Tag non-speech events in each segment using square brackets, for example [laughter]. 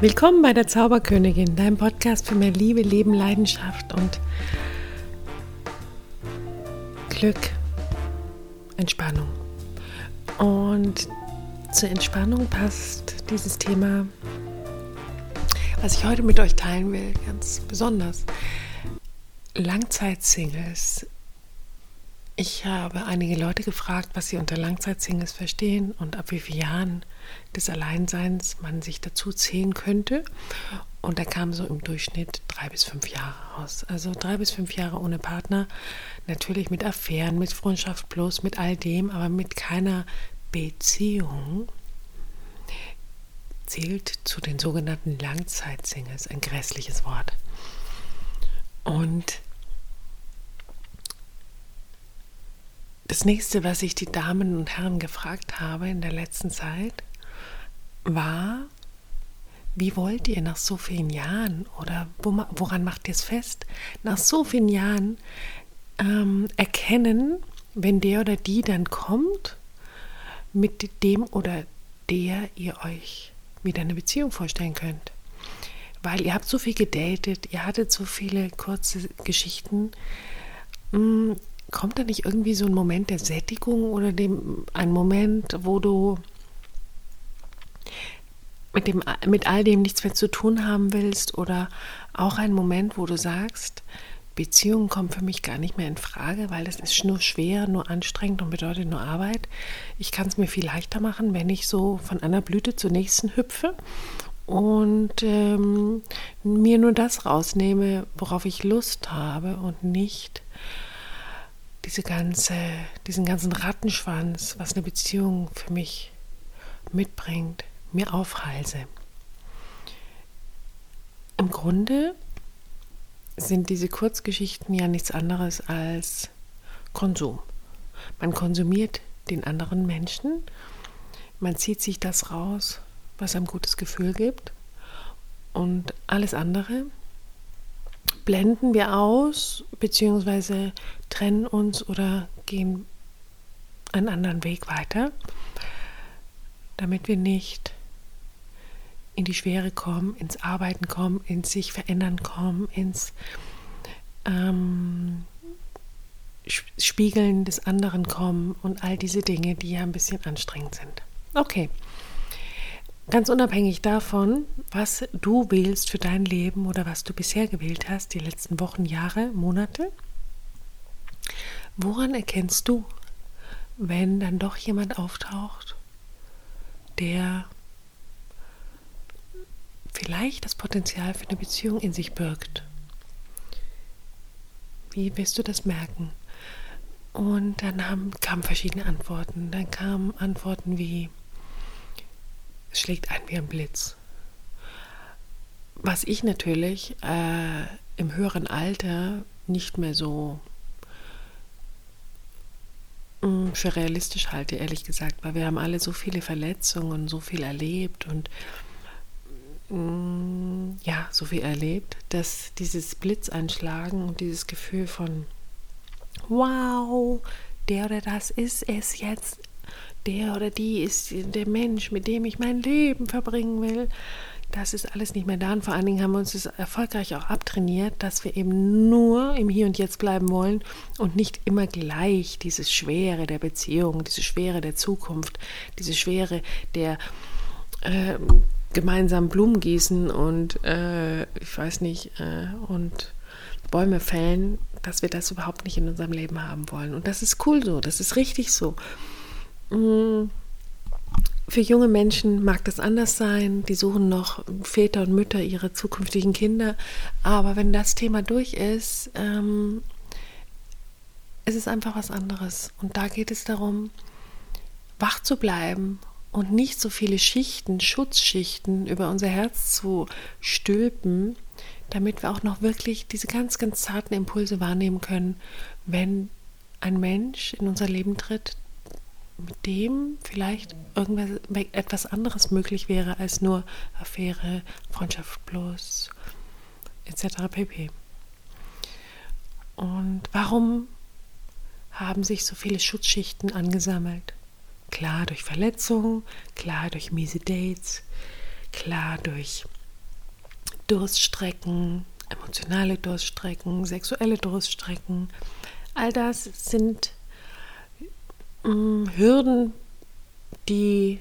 Willkommen bei der Zauberkönigin, deinem Podcast für mehr Liebe, Leben, Leidenschaft und Glück, Entspannung. Und zur Entspannung passt dieses Thema, was ich heute mit euch teilen will, ganz besonders. Langzeitsingles ich habe einige Leute gefragt, was sie unter Langzeitsingles verstehen und ab wie vielen Jahren des Alleinseins man sich dazu zählen könnte. Und da kam so im Durchschnitt drei bis fünf Jahre raus. Also drei bis fünf Jahre ohne Partner, natürlich mit Affären, mit Freundschaft plus, mit all dem, aber mit keiner Beziehung zählt zu den sogenannten Langzeitsingles, ein grässliches Wort. Und Das nächste, was ich die Damen und Herren gefragt habe in der letzten Zeit, war, wie wollt ihr nach so vielen Jahren oder woran macht ihr es fest, nach so vielen Jahren ähm, erkennen, wenn der oder die dann kommt, mit dem oder der ihr euch wieder eine Beziehung vorstellen könnt. Weil ihr habt so viel gedatet, ihr hattet so viele kurze Geschichten. Mm, kommt da nicht irgendwie so ein Moment der Sättigung oder dem, ein Moment, wo du mit, dem, mit all dem nichts mehr zu tun haben willst oder auch ein Moment, wo du sagst, Beziehungen kommen für mich gar nicht mehr in Frage, weil das ist nur schwer, nur anstrengend und bedeutet nur Arbeit. Ich kann es mir viel leichter machen, wenn ich so von einer Blüte zur nächsten hüpfe und ähm, mir nur das rausnehme, worauf ich Lust habe und nicht diese ganze, diesen ganzen Rattenschwanz, was eine Beziehung für mich mitbringt, mir aufhalse. Im Grunde sind diese Kurzgeschichten ja nichts anderes als Konsum. Man konsumiert den anderen Menschen, man zieht sich das raus, was einem gutes Gefühl gibt und alles andere blenden wir aus, beziehungsweise trennen uns oder gehen einen anderen Weg weiter, damit wir nicht in die Schwere kommen, ins Arbeiten kommen, ins sich verändern kommen, ins ähm, Spiegeln des anderen kommen und all diese Dinge, die ja ein bisschen anstrengend sind. Okay. Ganz unabhängig davon, was du wählst für dein Leben oder was du bisher gewählt hast, die letzten Wochen, Jahre, Monate, woran erkennst du, wenn dann doch jemand auftaucht, der vielleicht das Potenzial für eine Beziehung in sich birgt? Wie wirst du das merken? Und dann haben, kamen verschiedene Antworten. Dann kamen Antworten wie, es schlägt ein wie ein Blitz. Was ich natürlich äh, im höheren Alter nicht mehr so mm, für realistisch halte, ehrlich gesagt, weil wir haben alle so viele Verletzungen, so viel erlebt und mm, ja, so viel erlebt, dass dieses Blitzanschlagen und dieses Gefühl von wow, der oder das ist es jetzt der oder die ist der Mensch, mit dem ich mein Leben verbringen will. Das ist alles nicht mehr da. Und vor allen Dingen haben wir uns das erfolgreich auch abtrainiert, dass wir eben nur im Hier und Jetzt bleiben wollen und nicht immer gleich diese Schwere der Beziehung, diese Schwere der Zukunft, diese Schwere der äh, gemeinsamen Blumen gießen und äh, ich weiß nicht, äh, und Bäume fällen, dass wir das überhaupt nicht in unserem Leben haben wollen. Und das ist cool so, das ist richtig so. Mm, für junge Menschen mag das anders sein. Die suchen noch Väter und Mütter ihrer zukünftigen Kinder. Aber wenn das Thema durch ist, ähm, es ist einfach was anderes. Und da geht es darum, wach zu bleiben und nicht so viele Schichten, Schutzschichten über unser Herz zu stülpen, damit wir auch noch wirklich diese ganz, ganz zarten Impulse wahrnehmen können, wenn ein Mensch in unser Leben tritt, mit dem vielleicht irgendwas etwas anderes möglich wäre als nur Affäre, Freundschaft bloß, etc. pp. Und warum haben sich so viele Schutzschichten angesammelt? Klar durch Verletzungen, klar durch miese Dates, klar durch Durststrecken, emotionale Durststrecken, sexuelle Durststrecken. All das sind Hürden, die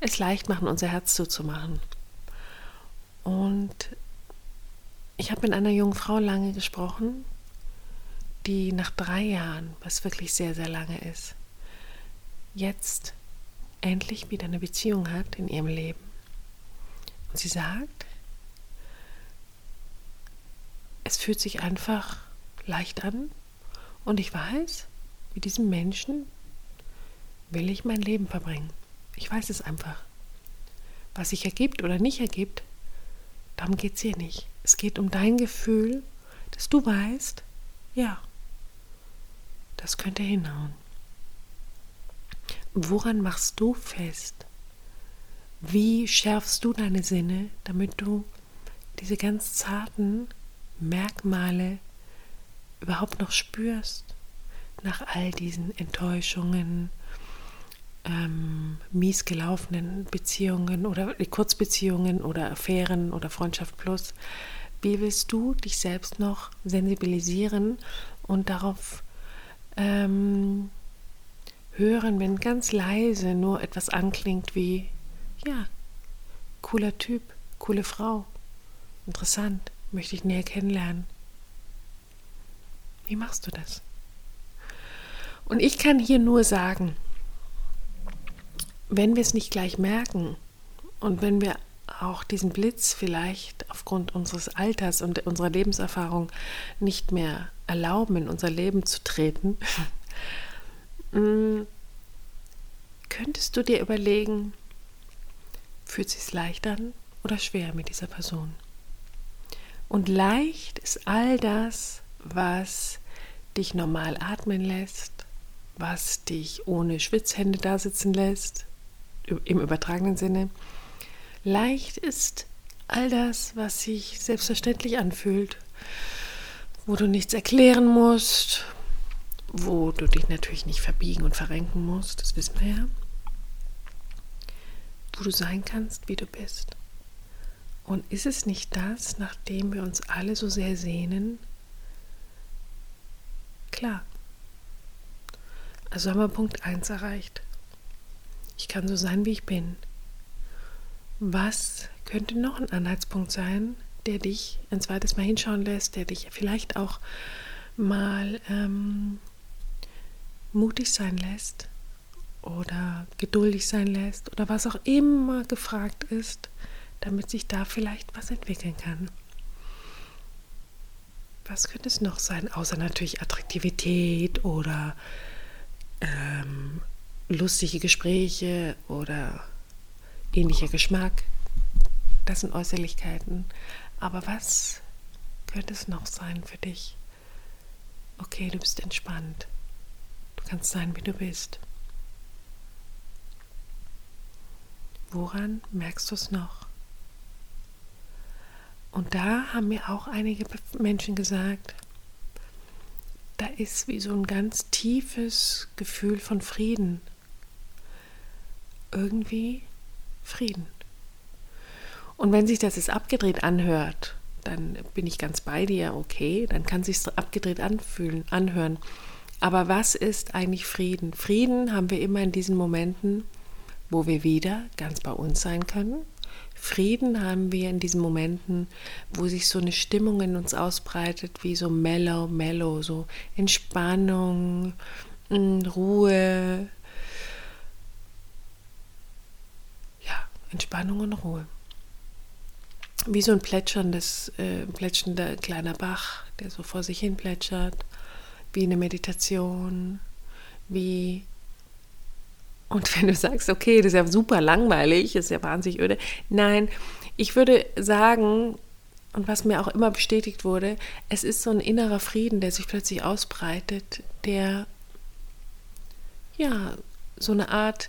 es leicht machen, unser Herz zuzumachen. Und ich habe mit einer jungen Frau lange gesprochen, die nach drei Jahren, was wirklich sehr, sehr lange ist, jetzt endlich wieder eine Beziehung hat in ihrem Leben. Und sie sagt, es fühlt sich einfach leicht an und ich weiß, mit diesem Menschen will ich mein Leben verbringen. Ich weiß es einfach. Was sich ergibt oder nicht ergibt, darum geht es hier nicht. Es geht um dein Gefühl, dass du weißt, ja, das könnte hinhauen. Woran machst du fest? Wie schärfst du deine Sinne, damit du diese ganz zarten Merkmale überhaupt noch spürst nach all diesen Enttäuschungen, ähm, mies gelaufenen Beziehungen oder Kurzbeziehungen oder Affären oder Freundschaft plus. Wie willst du dich selbst noch sensibilisieren und darauf ähm, hören, wenn ganz leise nur etwas anklingt wie, ja, cooler Typ, coole Frau, interessant, möchte ich näher kennenlernen. Wie machst du das? Und ich kann hier nur sagen, wenn wir es nicht gleich merken und wenn wir auch diesen Blitz vielleicht aufgrund unseres Alters und unserer Lebenserfahrung nicht mehr erlauben, in unser Leben zu treten, [laughs] mm, könntest du dir überlegen, fühlt es sich leicht an oder schwer mit dieser Person? Und leicht ist all das, was dich normal atmen lässt, was dich ohne Schwitzhände da sitzen lässt, im übertragenen Sinne. Leicht ist all das, was sich selbstverständlich anfühlt, wo du nichts erklären musst, wo du dich natürlich nicht verbiegen und verrenken musst, das wissen wir ja, wo du sein kannst, wie du bist. Und ist es nicht das, nachdem wir uns alle so sehr sehnen? Klar. Also haben wir Punkt 1 erreicht. Ich kann so sein, wie ich bin. Was könnte noch ein Anhaltspunkt sein, der dich ein zweites Mal hinschauen lässt, der dich vielleicht auch mal ähm, mutig sein lässt oder geduldig sein lässt oder was auch immer gefragt ist, damit sich da vielleicht was entwickeln kann. Was könnte es noch sein, außer natürlich Attraktivität oder ähm, lustige Gespräche oder ähnlicher Geschmack. Das sind Äußerlichkeiten. Aber was könnte es noch sein für dich? Okay, du bist entspannt. Du kannst sein, wie du bist. Woran merkst du es noch? Und da haben mir auch einige Menschen gesagt, da ist wie so ein ganz tiefes Gefühl von Frieden irgendwie Frieden. Und wenn sich das jetzt abgedreht anhört, dann bin ich ganz bei dir, okay, dann kann sich abgedreht anfühlen, anhören. Aber was ist eigentlich Frieden? Frieden haben wir immer in diesen Momenten, wo wir wieder ganz bei uns sein können. Frieden haben wir in diesen Momenten, wo sich so eine Stimmung in uns ausbreitet, wie so mellow, mellow, so Entspannung, mm, Ruhe, Entspannung und Ruhe. Wie so ein plätscherndes, äh, plätschender kleiner Bach, der so vor sich hin plätschert, wie eine Meditation, wie und wenn du sagst, okay, das ist ja super langweilig, das ist ja wahnsinnig öde. Nein, ich würde sagen, und was mir auch immer bestätigt wurde, es ist so ein innerer Frieden, der sich plötzlich ausbreitet, der ja so eine Art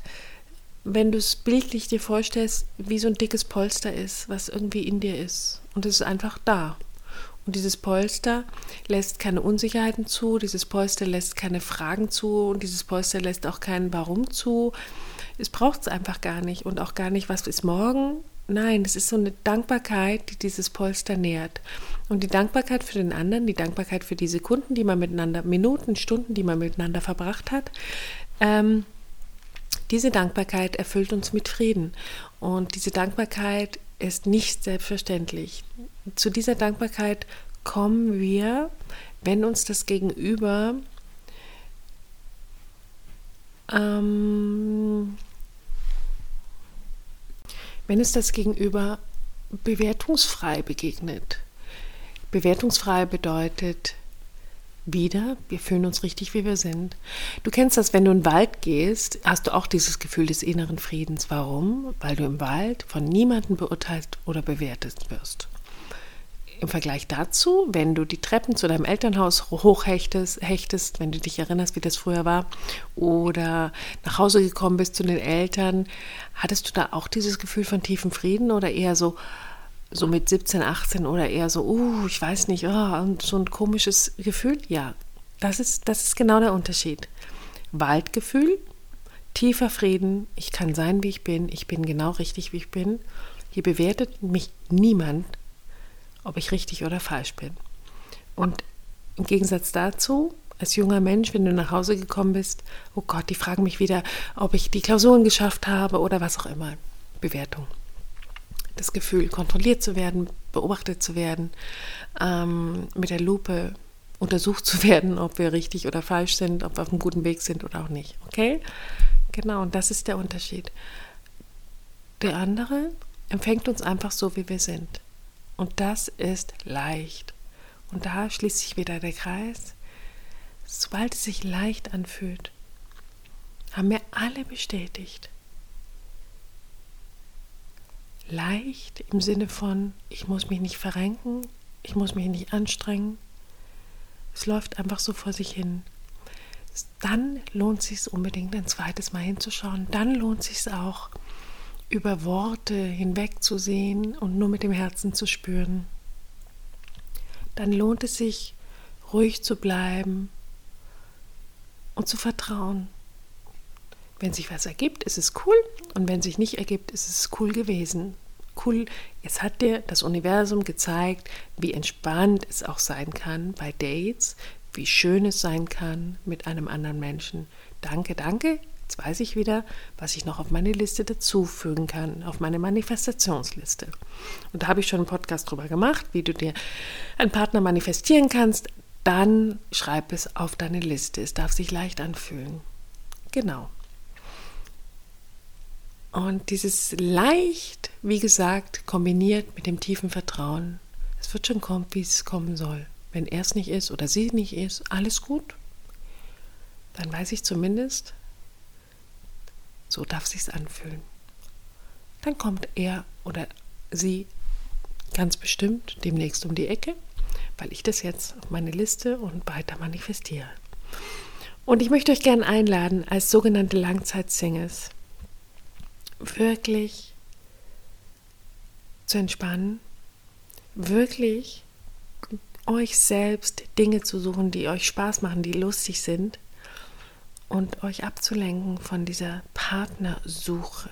wenn du es bildlich dir vorstellst, wie so ein dickes Polster ist, was irgendwie in dir ist. Und es ist einfach da. Und dieses Polster lässt keine Unsicherheiten zu, dieses Polster lässt keine Fragen zu und dieses Polster lässt auch kein Warum zu. Es braucht es einfach gar nicht und auch gar nicht, was ist morgen, Nein, es ist so eine Dankbarkeit, die dieses Polster nährt. Und die Dankbarkeit für den anderen, die Dankbarkeit für die Sekunden, die man miteinander, Minuten, Stunden, die man miteinander verbracht hat, ähm, diese Dankbarkeit erfüllt uns mit Frieden. Und diese Dankbarkeit ist nicht selbstverständlich. Zu dieser Dankbarkeit kommen wir, wenn uns das Gegenüber ähm, wenn es das Gegenüber bewertungsfrei begegnet. Bewertungsfrei bedeutet wieder, wir fühlen uns richtig, wie wir sind. Du kennst das, wenn du in den Wald gehst, hast du auch dieses Gefühl des inneren Friedens. Warum? Weil du im Wald von niemandem beurteilt oder bewertet wirst. Im Vergleich dazu, wenn du die Treppen zu deinem Elternhaus hochhechtest, hechtest, wenn du dich erinnerst, wie das früher war, oder nach Hause gekommen bist zu den Eltern, hattest du da auch dieses Gefühl von tiefem Frieden oder eher so, so mit 17, 18 oder eher so, uh, ich weiß nicht, oh, so ein komisches Gefühl? Ja, das ist, das ist genau der Unterschied. Waldgefühl, tiefer Frieden, ich kann sein, wie ich bin, ich bin genau richtig, wie ich bin. Hier bewertet mich niemand ob ich richtig oder falsch bin. Und im Gegensatz dazu, als junger Mensch, wenn du nach Hause gekommen bist, oh Gott, die fragen mich wieder, ob ich die Klausuren geschafft habe oder was auch immer. Bewertung. Das Gefühl, kontrolliert zu werden, beobachtet zu werden, ähm, mit der Lupe untersucht zu [laughs] werden, ob wir richtig oder falsch sind, ob wir auf einem guten Weg sind oder auch nicht. Okay? Genau, und das ist der Unterschied. Der andere empfängt uns einfach so, wie wir sind. Und das ist leicht. Und da schließt sich wieder der Kreis. Sobald es sich leicht anfühlt, haben wir alle bestätigt. Leicht im Sinne von, ich muss mich nicht verrenken, ich muss mich nicht anstrengen. Es läuft einfach so vor sich hin. Dann lohnt es sich unbedingt ein zweites Mal hinzuschauen. Dann lohnt es sich auch, über Worte hinwegzusehen und nur mit dem Herzen zu spüren, dann lohnt es sich, ruhig zu bleiben und zu vertrauen. Wenn sich was ergibt, ist es cool und wenn sich nicht ergibt, ist es cool gewesen. Cool, es hat dir das Universum gezeigt, wie entspannt es auch sein kann bei Dates, wie schön es sein kann mit einem anderen Menschen. Danke, danke, Jetzt weiß ich wieder, was ich noch auf meine Liste dazufügen kann, auf meine Manifestationsliste. Und da habe ich schon einen Podcast drüber gemacht, wie du dir einen Partner manifestieren kannst. Dann schreib es auf deine Liste. Es darf sich leicht anfühlen. Genau. Und dieses leicht, wie gesagt, kombiniert mit dem tiefen Vertrauen, es wird schon kommen, wie es kommen soll. Wenn er es nicht ist oder sie nicht ist, alles gut. Dann weiß ich zumindest, so darf sich's anfühlen. Dann kommt er oder sie ganz bestimmt demnächst um die Ecke, weil ich das jetzt auf meine Liste und weiter manifestiere. Und ich möchte euch gerne einladen, als sogenannte Langzeit-Singles wirklich zu entspannen, wirklich euch selbst Dinge zu suchen, die euch Spaß machen, die lustig sind und euch abzulenken von dieser Partnersuche.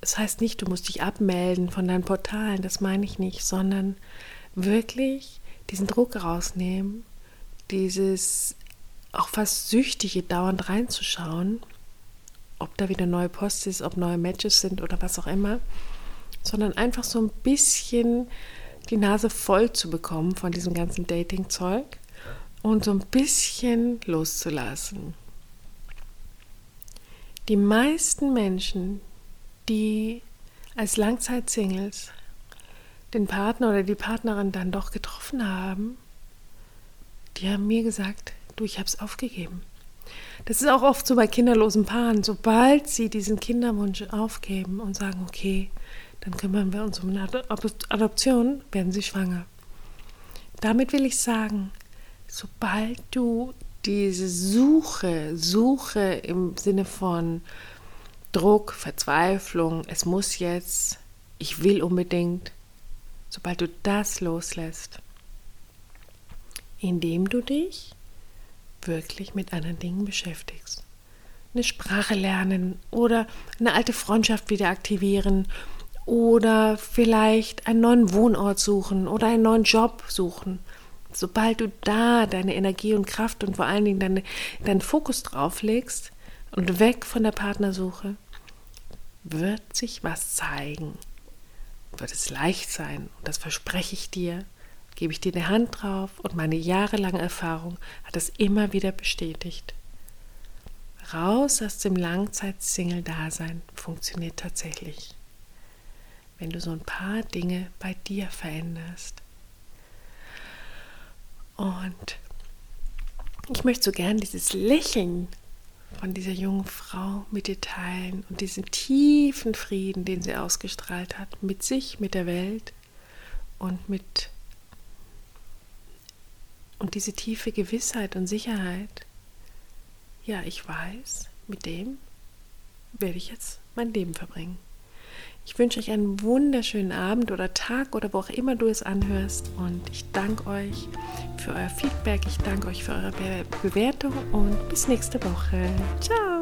Das heißt nicht, du musst dich abmelden von deinen Portalen, das meine ich nicht, sondern wirklich diesen Druck rausnehmen, dieses auch fast süchtige dauernd reinzuschauen, ob da wieder neue Post ist, ob neue Matches sind oder was auch immer, sondern einfach so ein bisschen die Nase voll zu bekommen von diesem ganzen Dating-Zeug und so ein bisschen loszulassen. Die meisten Menschen, die als Langzeitsingles den Partner oder die Partnerin dann doch getroffen haben, die haben mir gesagt, du, ich habe es aufgegeben. Das ist auch oft so bei kinderlosen Paaren. Sobald sie diesen Kinderwunsch aufgeben und sagen, okay, dann kümmern wir uns um eine Adoption, werden sie schwanger. Damit will ich sagen, sobald du diese Suche, Suche im Sinne von Druck, Verzweiflung, es muss jetzt, ich will unbedingt, sobald du das loslässt, indem du dich wirklich mit anderen Dingen beschäftigst. Eine Sprache lernen oder eine alte Freundschaft wieder aktivieren oder vielleicht einen neuen Wohnort suchen oder einen neuen Job suchen. Sobald du da deine Energie und Kraft und vor allen Dingen deine, deinen Fokus drauf legst und weg von der Partnersuche, wird sich was zeigen. Wird es leicht sein. Und das verspreche ich dir, gebe ich dir eine Hand drauf und meine jahrelange Erfahrung hat das immer wieder bestätigt. Raus aus dem Langzeit-Single-Dasein funktioniert tatsächlich wenn du so ein paar Dinge bei dir veränderst. Und ich möchte so gern dieses Lächeln von dieser jungen Frau mit dir teilen und diesen tiefen Frieden, den sie ausgestrahlt hat, mit sich, mit der Welt und mit und diese tiefe Gewissheit und Sicherheit. Ja, ich weiß, mit dem werde ich jetzt mein Leben verbringen. Ich wünsche euch einen wunderschönen Abend oder Tag oder wo auch immer du es anhörst. Und ich danke euch für euer Feedback. Ich danke euch für eure Be Bewertung und bis nächste Woche. Ciao!